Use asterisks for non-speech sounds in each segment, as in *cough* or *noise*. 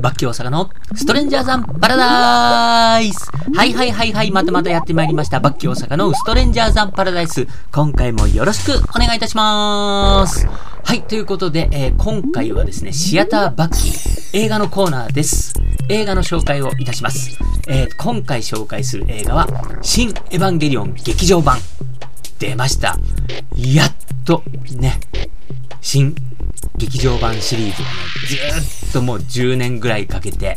バッキー大阪のストレンジャーザンパラダイスはいはいはいはい、またまたやってまいりました。バッキー大阪のストレンジャーザンパラダイス。今回もよろしくお願いいたします。はい、ということで、えー、今回はですね、シアターバッキー映画のコーナーです。映画の紹介をいたします。えー、今回紹介する映画は、新エヴァンゲリオン劇場版。出ました。やっと、ね、新劇場版シリーズがね、ずっともう10年ぐらいかけて、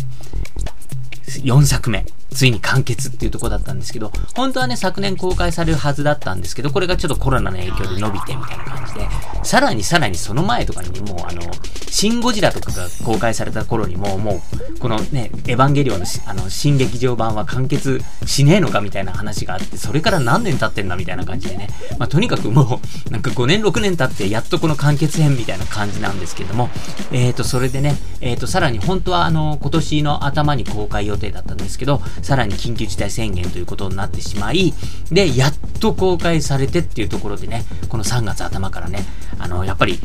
4作目。ついに完結っていうとこだったんですけど、本当はね、昨年公開されるはずだったんですけど、これがちょっとコロナの影響で伸びてみたいな感じで、さらにさらにその前とかにもうあの、シン・ゴジラとかが公開された頃にも、もう、このね、エヴァンゲリオンのあの、新劇場版は完結しねえのかみたいな話があって、それから何年経ってんだみたいな感じでね、まあ、とにかくもう、なんか5年6年経ってやっとこの完結編みたいな感じなんですけども、えーと、それでね、えーと、さらに本当はあの、今年の頭に公開予定だったんですけど、さらに緊急事態宣言ということになってしまい、で、やっと公開されてっていうところでね、この3月頭からね、あの、やっぱり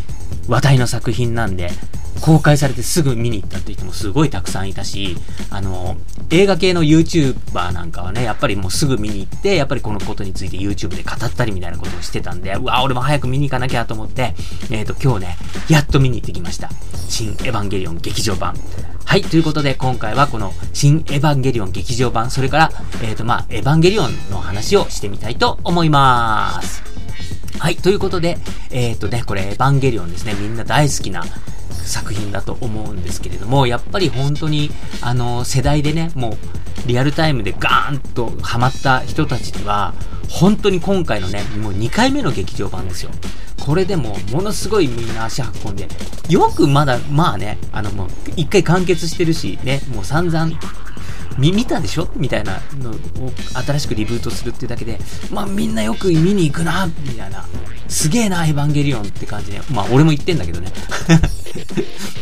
話題の作品なんで、公開されてすぐ見に行ったって人もすごいたくさんいたし、あの、映画系の YouTuber なんかはね、やっぱりもうすぐ見に行って、やっぱりこのことについて YouTube で語ったりみたいなことをしてたんで、うわ、俺も早く見に行かなきゃと思って、えっ、ー、と、今日ね、やっと見に行ってきました。新エヴァンゲリオン劇場版。はい、ということで今回はこの新エヴァンゲリオン劇場版、それから、えっ、ー、とまあ、エヴァンゲリオンの話をしてみたいと思います。はい、ということで、えっ、ー、とね、これエヴァンゲリオンですね、みんな大好きな作品だと思うんですけれども、やっぱり本当に、あの、世代でね、もう、リアルタイムでガーンとハマった人たちには、本当に今回のね、もう2回目の劇場版ですよ。これでも、ものすごいみんな足運んで、よくまだ、まあね、あのもう、一回完結してるし、ね、もう散々、見、見たでしょ？みたいなのを新しくリブートするっていうだけで、まあみんなよく見に行くな、みたいな。すげえな、エヴァンゲリオンって感じで。まあ俺も言ってんだけどね。*laughs*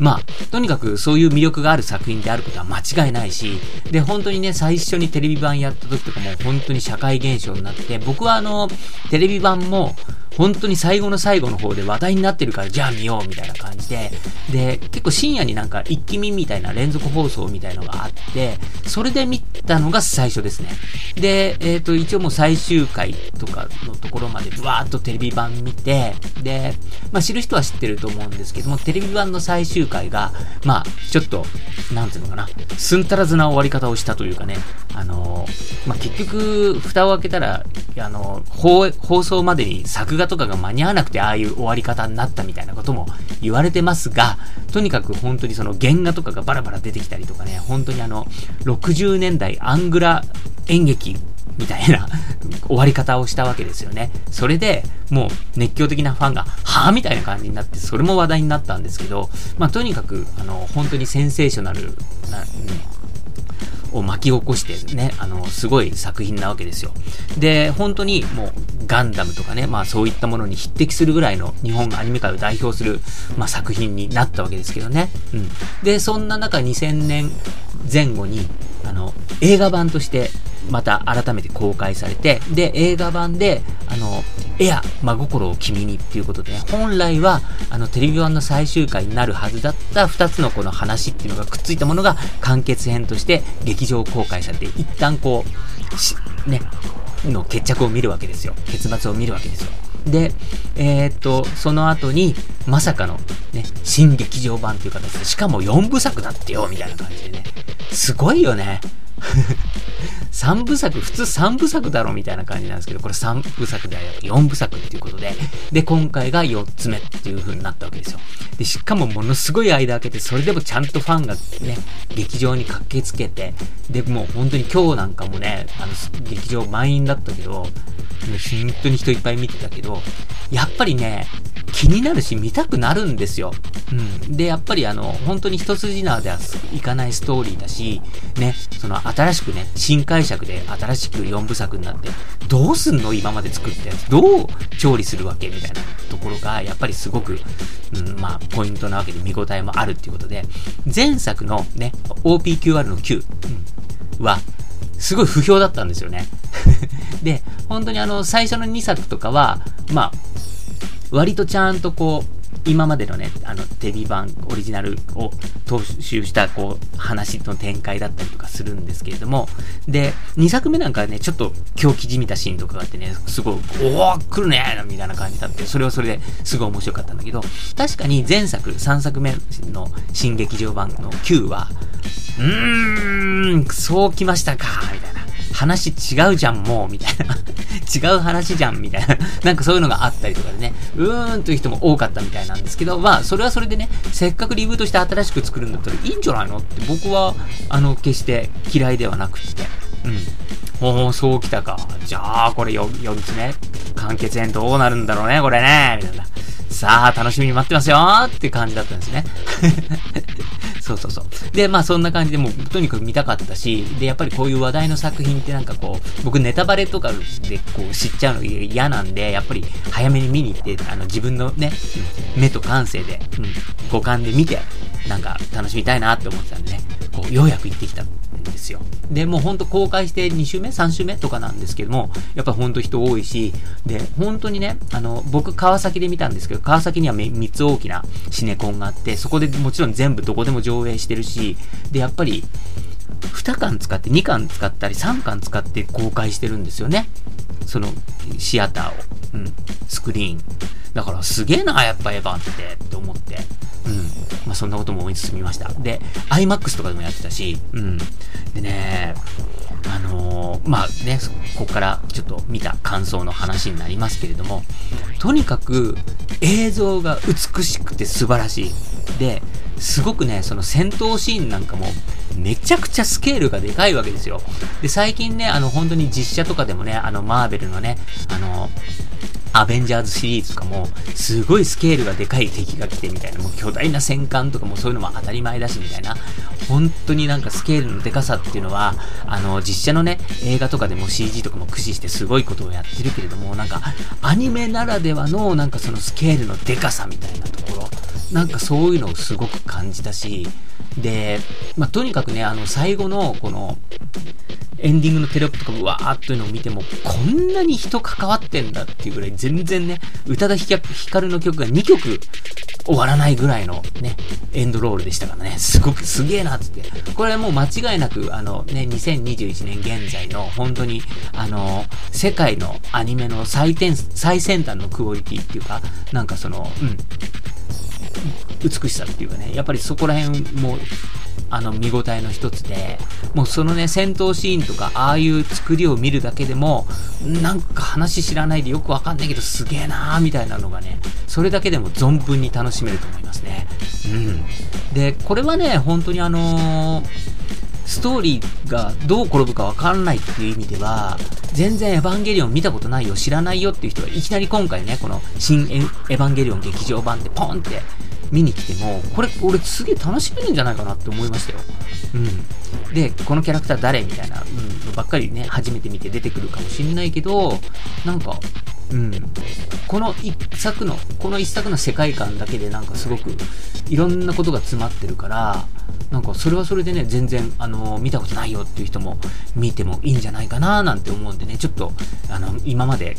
まあ、とにかくそういう魅力がある作品であることは間違いないし、で、本当にね、最初にテレビ版やった時とかも本当に社会現象になって、僕はあの、テレビ版も、本当に最後の最後の方で話題になってるから、じゃあ見ようみたいな感じで、で、結構深夜になんか一気見みたいな連続放送みたいのがあって、それで見たのが最初ですね。で、えっ、ー、と、一応もう最終回とかのところまでブワーっとテレビ版見て、で、まあ知る人は知ってると思うんですけども、テレビ版の最終回が、まあ、ちょっと、なんていうのかな、すんたらずな終わり方をしたというかね、あのまあ結局、蓋を開けたら、あの放送までに作画とかが間に合わなくてああいう終わり方になったみたいなことも言われてますが、とにかく本当にその原画とかがバラバラ出てきたりとかね、本当にあの、60年代アングラ演劇みたいな *laughs* 終わり方をしたわけですよね。それで、もう熱狂的なファンが、はぁみたいな感じになって、それも話題になったんですけど、まあとにかく、あの、本当にセンセーショナルな、ね、を巻き起こしてね、あの、すごい作品なわけですよ。で、本当にもう、ガンダムとかね、まあそういったものに匹敵するぐらいの日本アニメ界を代表する、まあ、作品になったわけですけどね。うん。で、そんな中2000年前後に、あの、映画版としてまた改めて公開されて、で、映画版で、あの、エア、真心を君にっていうことで、ね、本来は、あの、テレビ版の最終回になるはずだった2つのこの話っていうのがくっついたものが完結編として劇場公開されて、一旦こう、ね、の決着を見るわけですよ。結末を見るわけですよ。で、えー、っと、その後に、まさかの、ね、新劇場版という形で、しかも4部作だってよ、みたいな感じでね。すごいよね。3部作、普通3部作だろみたいな感じなんですけど、これ3部作ではなく4部作っていうことで、で、今回が4つ目っていう風になったわけですよ。で、しかもものすごい間空けて、それでもちゃんとファンがね、劇場に駆けつけて、で、もう本当に今日なんかもね、あの、劇場満員だったけど、本当に人いっぱい見てたけど、やっぱりね、気になるし見たくなるんですよ。うん。で、やっぱりあの、本当に一筋縄ではいかないストーリーだし、ね、その新しくね、新解釈で新しく4部作になって、どうすんの？今まで作ったやつ。どう調理するわけ？みたいなところが、やっぱりすごく、うん、まあ、ポイントなわけで見応えもあるっていうことで、前作のね、OPQR の9、うん、は、すごい不評だったんですよね。*laughs* で、本当にあの、最初の2作とかは、まあ、割とちゃんとこう、今までのね、あの、テレビ版オリジナルを踏襲した、こう、話の展開だったりとかするんですけれども、で、2作目なんかね、ちょっと狂気じみたシーンとかがあってね、すごい、おお来るねみたいな感じだって、それはそれですごい面白かったんだけど、確かに前作、3作目の新劇場版の9は、うーん、そう来ましたか、みたいな。話違うじゃん、もう、みたいな。*laughs* 違う話じゃん、みたいな。*laughs* なんかそういうのがあったりとかでね、うーんという人も多かったみたいなんですけど、まあ、それはそれでね、せっかくリブートして新しく作るんだったらいいんじゃないのって僕は、あの、決して嫌いではなくて、うん。おー、そうきたか。じゃあ、これ 4, 4つ目完結編どうなるんだろうね、これね、みたいな。さあ、楽しみに待ってますよって感じだったんですね。*laughs* そうそうそう。で、まあそんな感じでもうとにかく見たかったし、で、やっぱりこういう話題の作品ってなんかこう、僕ネタバレとかでこう知っちゃうの嫌なんで、やっぱり早めに見に行って、あの自分のね、目と感性で、うん、五感で見て、なんか楽しみたいなって思ってたんでね、こう、ようやく行ってきたですよ。で、もうほんと公開して2週目 ?3 週目とかなんですけども、やっぱほんと人多いし、で、本当にね、あの、僕川崎で見たんですけど、川崎には3つ大きなシネコンがあって、そこでもちろん全部どこでも上映してるし、で、やっぱり、2巻使って、2巻使ったり、3巻使って公開してるんですよね。その、シアターを。うん。スクリーン。だからすげえな、やっぱエヴァって、って思って。うん。まあ、そんなことも思い進みました。で、IMAX とかでもやってたし、うん。でね、あのー、まあね、ここからちょっと見た感想の話になりますけれども、とにかく映像が美しくて素晴らしい。で、すごくね、その戦闘シーンなんかも、めちゃくちゃスケールがでかいわけですよ。で、最近ね、あの、本当に実写とかでもね、あの、マーベルのね、あの、アベンジャーズシリーズとかも、すごいスケールがでかい敵が来てみたいな、もう巨大な戦艦とかもそういうのも当たり前だしみたいな、本当になんかスケールのでかさっていうのは、あの、実写のね、映画とかでも CG とかも駆使してすごいことをやってるけれども、なんか、アニメならではの、なんかそのスケールのでかさみたいなところ、なんかそういうのをすごく感じたし、で、まあ、とにかくね、あの、最後の、この、エンディングのテロップとかうわーっというのを見ても、こんなに人関わってんだっていうぐらい、全然ね、宇多田ヒカルの曲が2曲終わらないぐらいのね、エンドロールでしたからね、すごくすげえなって。これはもう間違いなく、あのね、2021年現在の本当に、あの、世界のアニメの最先最先端のクオリティっていうか、なんかその、うん、美しさっていうかね、やっぱりそこら辺も、あの、見応えの一つで、もうそのね、戦闘シーンとか、ああいう作りを見るだけでも、なんか話知らないでよくわかんないけど、すげえなーみたいなのがね、それだけでも存分に楽しめると思いますね。うん。で、これはね、本当にあのー、ストーリーがどう転ぶかわからないっていう意味では、全然エヴァンゲリオン見たことないよ、知らないよっていう人はいきなり今回ね、この新エヴァンゲリオン劇場版でポンって見に来ても、これ、俺すげえ楽しめるんじゃないかなって思いましたよ。うん。で、このキャラクター誰みたいな、うん、ばっかりね、初めて見て出てくるかもしんないけど、なんか、うん。この一作の、この一作の世界観だけでなんかすごく、いろんなことが詰まってるから、なんかそれはそれでね、全然、あの見たことないよっていう人も見てもいいんじゃないかななんて思うんでね、ちょっと、あの、今まで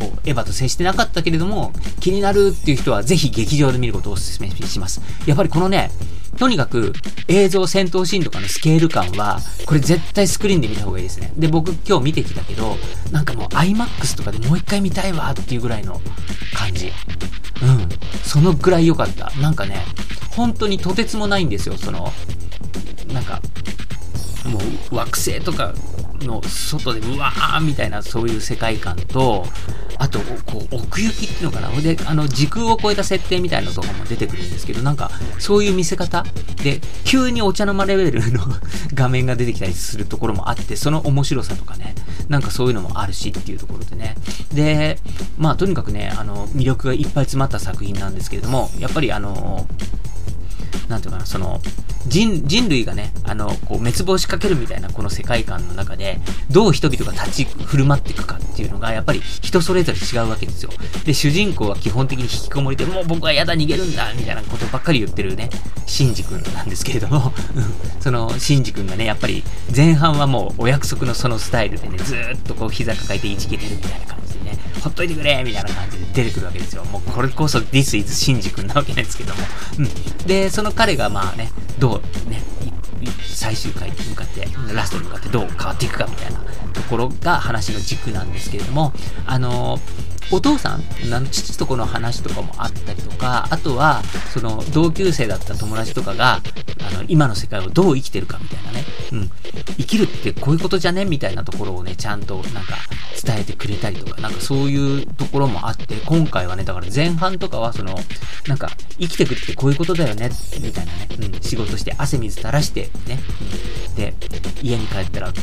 こう、エヴァと接してなかったけれども、気になるっていう人はぜひ劇場で見ることをお勧めします。やっぱりこのね、とにかく映像戦闘シーンとかのスケール感は、これ絶対スクリーンで見た方がいいですね。で、僕今日見てきたけど、なんかもう IMAX とかでもう一回見たいわっていうぐらいの感じ。うん。そのぐらい良かった。なんかね、本当にとてつもないんですよ、その、なんか、もう惑星とかの外でうわーみたいなそういう世界観と、あと、こう、奥行きっていうのかな。で、あの、時空を超えた設定みたいなのとかも出てくるんですけど、なんか、そういう見せ方で、急にお茶の間レベルの *laughs* 画面が出てきたりするところもあって、その面白さとかね、なんかそういうのもあるしっていうところでね。で、まあ、とにかくね、あの、魅力がいっぱい詰まった作品なんですけれども、やっぱりあの、なんていうかな、その、人、人類がね、あの、こう、滅亡しかけるみたいなこの世界観の中で、どう人々が立ち振る舞っていくかっていうのが、やっぱり人それぞれ違うわけですよ。で、主人公は基本的に引きこもりで、もう僕はやだ、逃げるんだみたいなことばっかり言ってるね、シンジ君なんですけれども、その、シンジ君がね、やっぱり、前半はもうお約束のそのスタイルでね、ずーっとこう、膝抱えていじけてるみたいな感じでね、ほっといてくれみたいな感じで出てくるわけですよ。もうこれこそ This is シンジ君なわけですけども。うん。で、その彼がまあね、どうね、最終回に向かって、ラストに向かってどう変わっていくかみたいなところが話の軸なんですけれども、あのーお父さん、父とこの話とかもあったりとか、あとは、その同級生だった友達とかが、あの、今の世界をどう生きてるかみたいなね、うん、生きるってこういうことじゃねみたいなところをね、ちゃんとなんか伝えてくれたりとか、なんかそういうところもあって、今回はね、だから前半とかはその、なんか、生きてくってこういうことだよね、みたいなね、うん、仕事して汗水垂らしてね、家に帰ったら、うん、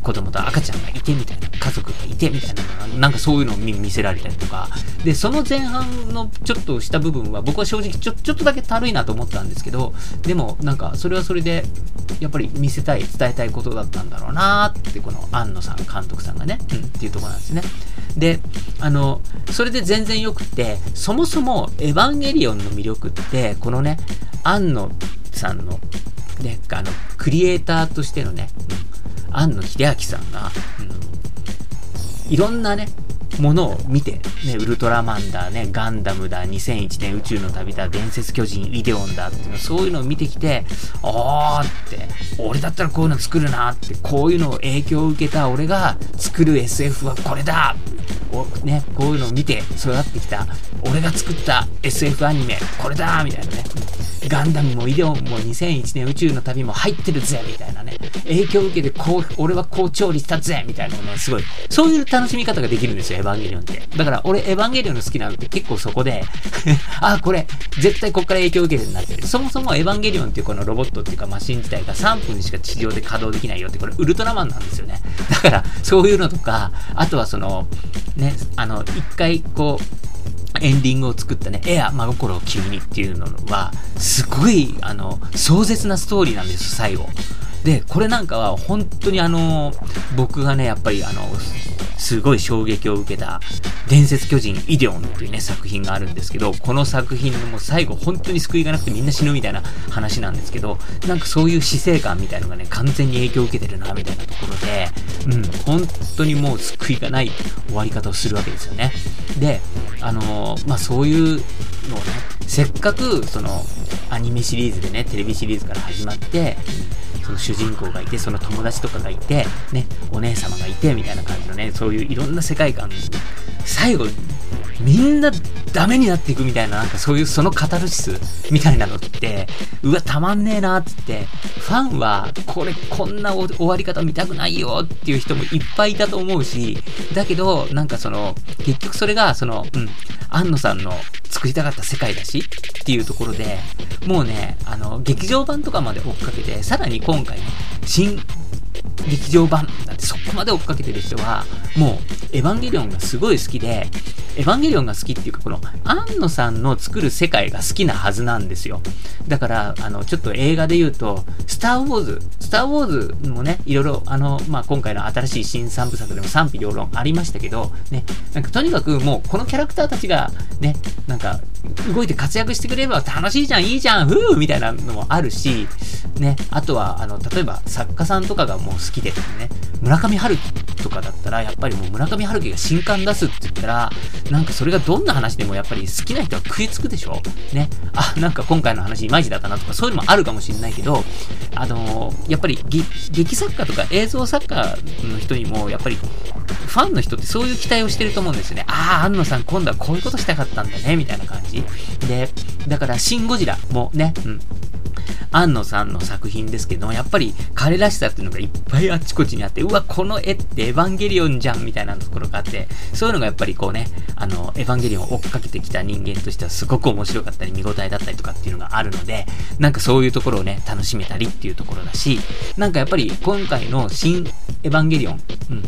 子供と赤ちゃんがいてみたいな、家族がいてみたいな、なんかそういうのを見せられたりとか、で、その前半のちょっとした部分は僕は正直ちょちょっとだけたるいなと思ったんですけど、でもなんかそれはそれで、やっぱり見せたい、伝えたいことだったんだろうなーって、この庵野さん、監督さんがね、うん、っていうとこなんですね。で、あの、それで全然よくて、そもそもエヴァンゲリオンの魅力って、このね、庵野さんの、ね、あの、クリエイターとしてのね、うん、庵野秀明さんが、うん、いろんなね、ものを見て、ね、ウルトラマンだ、ね、ガンダムだ、2001年宇宙の旅だ、伝説巨人、イデオンだっていうの、そういうのを見てきて、あーって、俺だったらこういうの作るなって、こういうのを影響を受けた俺が作る SF はこれだおね、こういうのを見て育ってきた俺が作った SF アニメこれだみたいなね、ガンダムもイデオンも2001年宇宙の旅も入ってるぜみたいなね。影響を受けてこう俺はこう調理したぜみたいなのねすごい。そういう楽しみ方ができるんですよエヴァンゲリオンって。だから俺エヴァンゲリオンの好きなのって結構そこで *laughs* あこれ絶対こっから影響を受けてるなって。るそもそもエヴァンゲリオンっていうこのロボットっていうかマシン自体が3分しか地上で稼働できないよってこれウルトラマンなんですよね。だからそういうのとかあとはそのね、あの、一回こう、エンディングを作ったね、エア、真心を君にっていうのは、すごい、あの、壮絶なストーリーなんです、最後。で、これなんかは本当にあの、僕がね、やっぱりあの、すごい衝撃を受けた、伝説巨人イデオンっていうね、作品があるんですけど、この作品のもう最後本当に救いがなくてみんな死ぬみたいな話なんですけど、なんかそういう死生観みたいのがね、完全に影響を受けてるな、みたいなところで、うん、本当にもう救いがない終わり方をするわけですよね。で、あのー、まあそういうのをね、せっかくそのアニメシリーズでね、テレビシリーズから始まって、その主人公がいて、その友達とかがいて、ね、お姉様がいて、みたいな感じのね、そういういろんな世界観、最後、みんなダメになっていくみたいな、なんかそういうそのカタルシスみたいなのって、うわ、たまんねえなって、ファンは、これ、こんな終わり方見たくないよっていう人もいっぱいいたと思うし、だけど、なんかその、結局それが、その、うん、安野さんの作りたかった世界だしっていうところで、もうね、あの、劇場版とかまで追っかけて、さらに今回ね、新劇場版だってそこまで追っかけてる人は、もう、エヴァンゲリオンがすごい好きで、エヴァンゲリオンが好きっていうか、この、安野さんの作る世界が好きなはずなんですよ。だから、あの、ちょっと映画で言うと、スター・ウォーズ、スター・ウォーズもね、いろいろ、あの、まあ、今回の新しい新三部作でも賛否両論ありましたけど、ね、なんかとにかくもう、このキャラクターたちが、ね、なんか、動いて活躍してくれれば楽しいじゃん、いいじゃん、ふーみたいなのもあるし、ね、あとは、あの、例えば作家さんとかがもうもう好きでね、村上春樹とかだったら、やっぱりもう村上春樹が新刊出すって言ったら、なんかそれがどんな話でもやっぱり好きな人は食いつくでしょ？ね。あ、なんか今回の話いまいちだったなとか、そういうのもあるかもしれないけど、あのー、やっぱり劇作家とか映像作家の人にも、やっぱりファンの人ってそういう期待をしてると思うんですよね。ああ、安野さん今度はこういうことしたかったんだね、みたいな感じ。で、だから、シン・ゴジラもね、うん、安野さんの作品ですけども、やっぱり彼らしさっていうのがいっぱいあっちこっちにあって、うわ、この絵ってエヴァンゲリオンじゃんみたいなところがあって、そういうのがやっぱりこうね、あの、エヴァンゲリオンを追っかけてきた人間としてはすごく面白かったり、見応えだったりとかっていうのがあるので、なんかそういうところをね、楽しめたりっていうところだし、なんかやっぱり今回の新エヴァンゲリオン、うん、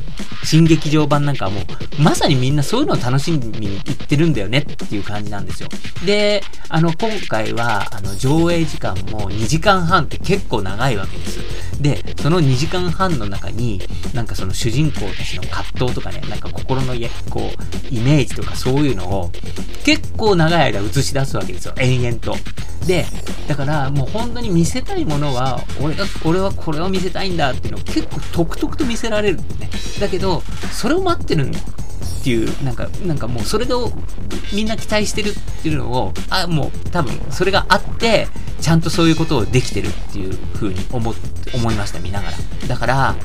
新劇場版なんかはもう、まさにみんなそういうのを楽しみに行ってるんだよねっていう感じなんですよ。で、あの、今回は、あの、上映時間も2時間半って結構長いわけです。で、その2時間半の中に、なんかその主人公たちの葛藤とかね、なんか心のこう、イメージとかそういうのを、結構長い間映し出すわけですよ。延々と。で、だからもう本当に見せたいものは、俺が、俺はこれを見せたいんだっていうのを結構とくとくと見せられるんね。だけど、それを待ってるんだっていう、なんか、なんかもうそれをみんな期待してるっていうのを、あ、もう多分それがあって、ちゃんとそういうことをできてるっていう風に思、思いました、見ながら。だから、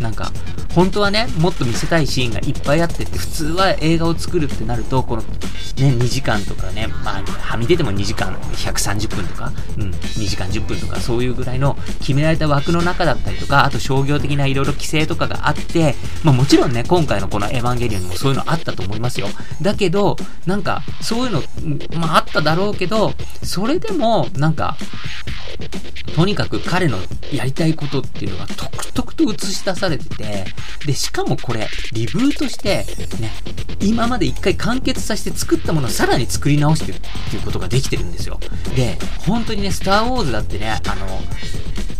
なんか、本当はね、もっと見せたいシーンがいっぱいあってって、普通は映画を作るってなると、この、ね、2時間とかね、まあ、はみ出ても2時間130分とか、うん、2時間10分とか、そういうぐらいの決められた枠の中だったりとか、あと商業的ないろいろ規制とかがあって、まあもちろんね、今回のこのエヴァンゲリオンもそういうのあったと思いますよ。だけど、なんか、そういうの、まああっただろうけど、それでも、なんか、とにかく彼のやりたいことっていうのがとくとくと映し出されてて、で、しかもこれ、リブートして、ね、今まで一回完結させて作ったものをさらに作り直してるっていうことができてるんですよ。で、本当にね、スターウォーズだってね、あの、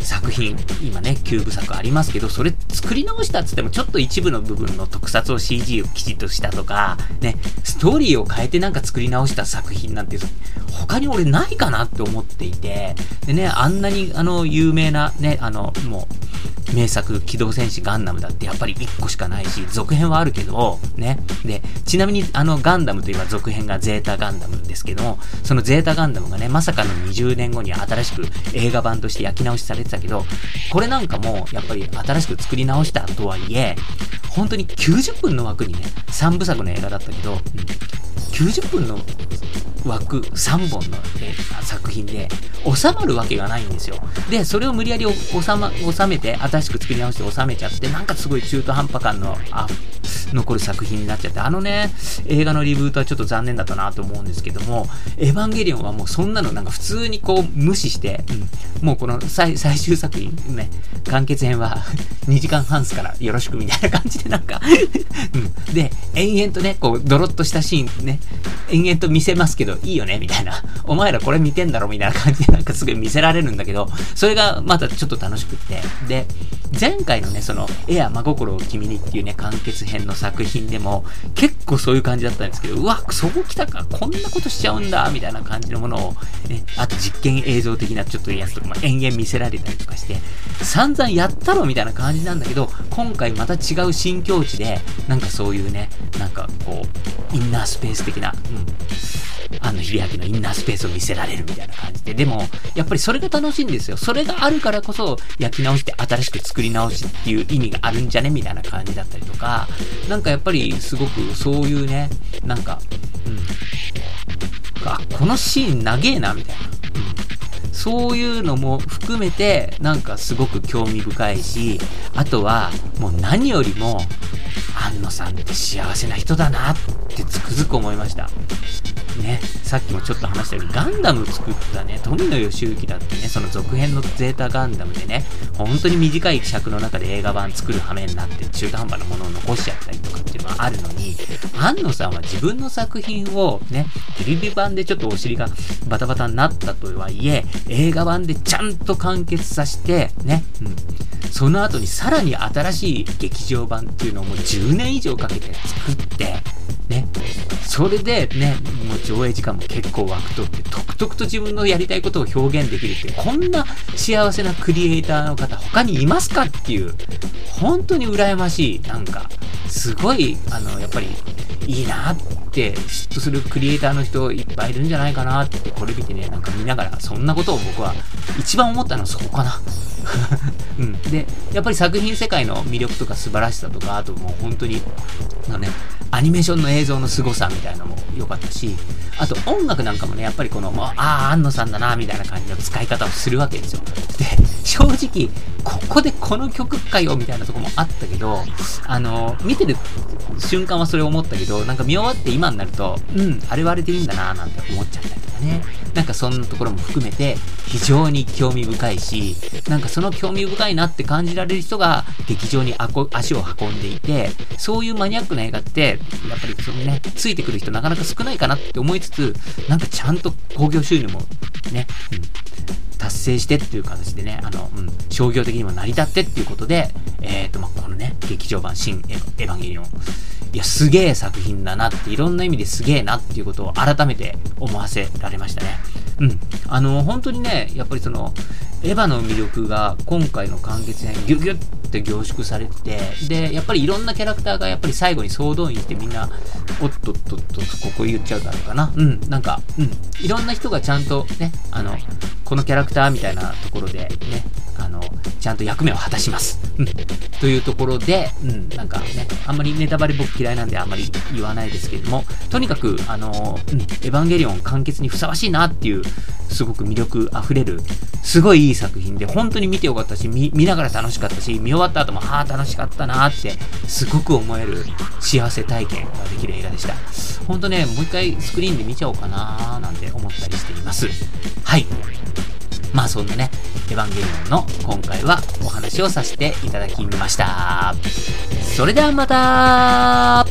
作品、今ね、キューブ作ありますけど、それ作り直したっつっても、ちょっと一部の部分の特撮を CG をきちっとしたとか、ね、ストーリーを変えてなんか作り直した作品なんて、他に俺ないかなって思っていて、でね、あんなにあの、有名なね、あの、もう、名作、機動戦士ガンダムだってやっぱり1個しかないし、続編はあるけど、ね。で、ちなみにあのガンダムといえば続編がゼータガンダムですけども、そのゼータガンダムがね、まさかの20年後に新しく映画版として焼き直しされてたけど、これなんかもやっぱり新しく作り直したとはいえ、本当に90分の枠にね、3部作の映画だったけど、うん、90分の枠3本の、え作品で収まるわけがないんですよ。で、それを無理やり収,、ま、収めて、新しく作り直して収めちゃって、なんかすごい中途半端感のあ残る作品になっちゃって、あのね、映画のリブートはちょっと残念だったなと思うんですけども、エヴァンゲリオンはもうそんなのなんか普通にこう無視して、うん、もうこの最終作品ね、完結編は2時間半すからよろしくみたいな感じでなんか *laughs* うん、で、延々とね、こうドロッとしたシーンね、延々と見せますけど、いいよねみたいな。お前らこれ見てんだろみたいな感じでなんかすぐ見せられるんだけど、それがまたちょっと楽しくって。で、前回のね、その、絵や真心を君にっていうね、完結編の作品でも、結構そういう感じだったんですけど、うわ、そこ来たか、こんなことしちゃうんだ、みたいな感じのものを、ね、あと実験映像的なちょっとやつとかも延々見せられたりとかして、散々やったろみたいな感じなんだけど、今回また違う新境地で、なんかそういうね、なんかこう、インナースペース的な、うん、あの、秀明のインナースペースを見せられるみたいな感じで。でも、やっぱりそれが楽しいんですよ。それがあるからこそ、焼き直して新しく作り直しっていう意味があるんじゃねみたいな感じだったりとか、なんかやっぱりすごくそういうね、なんか、うん。あ、このシーン長えな、みたいな。そういうのも含めて、なんかすごく興味深いし、あとは、もう何よりも、安野さんって幸せな人だなってつくづく思いました。ね、さっきもちょっと話したように、ガンダム作ったね、富野義行だってね、その続編のゼータガンダムでね、本当に短い尺の中で映画版作る羽目になって中途半端なものを残しちゃったりとかっていうのはあるのに、安野さんは自分の作品をね、テレビ版でちょっとお尻がバタバタになったとはいえ、映画版でちゃんと完結させて、ね、うん。その後にさらに新しい劇場版っていうのをもう10年以上かけて作って、ね、それでね、もう上映時間も結構枠取って、とくとくと自分のやりたいことを表現できるって、こんな幸せなクリエイターの方他にいますかっていう、本当に羨ましい、なんか、すごい、あの、やっぱり、いいなって嫉妬するクリエイターの人いっぱいいるんじゃないかなって、これ見てね、なんか見ながら、そんなことを僕は一番思ったのはそこかな。*laughs* うん。で、やっぱり作品世界の魅力とか素晴らしさとか、あともう本当に、のね、アニメーションの映像の凄さみたいなのも良かったし、あと音楽なんかもね、やっぱりこの、ああ、安野さんだな、みたいな感じの使い方をするわけですよ。で、正直、ここでこの曲かよ、みたいなとこもあったけど、あの、見てる瞬間はそれ思ったけど、なんか見終わって今になると、うん、あれはあれでいいんだな、なんて思っちゃったりとかね。なんかそんなところも含めて、非常に興味深いし、なんかその興味深いなって感じられる人が劇場に足を運んでいて、そういうマニアックな映画って、やっぱりそのね、ついてくる人なかなか少ないかなって思いつつ、なんかちゃんと興行収入もね、うん、達成してっていう形でね、あの、うん、商業的にも成り立ってっていうことで、えっ、ー、と、まあ、このね、劇場版新エヴァンゲリオン、いや、すげえ作品だなって、いろんな意味ですげえなっていうことを改めて思わせられましたね。うん。あの、本当にね、やっぱりその、エヴァの魅力が今回の完結編ギュギュッって凝縮されてて、で、やっぱりいろんなキャラクターがやっぱり最後に総動員してみんな、おっとっとっと、ここ言っちゃうだろうかな。うん、なんか、うん。いろんな人がちゃんとね、あの、このキャラクターみたいなところでね、あの、ちゃんと役目を果たします。うん。というところで、うん、なんかね、あんまりネタバレ僕嫌いなんであんまり言わないですけれども、とにかく、あの、うん、エヴァンゲリオン完結にふさわしいなっていう、すごく魅力あふれる、すごいいい作品で、本当に見てよかったし、見ながら楽しかったし、見終わった後も、はあ、楽しかったなって、すごく思える幸せ体験ができる映画でした。ほんとね、もう一回スクリーンで見ちゃおうかななんて思ったりしています。はい。まあそんなね、エヴァンゲリオンの今回はお話をさせていただきました。それではまた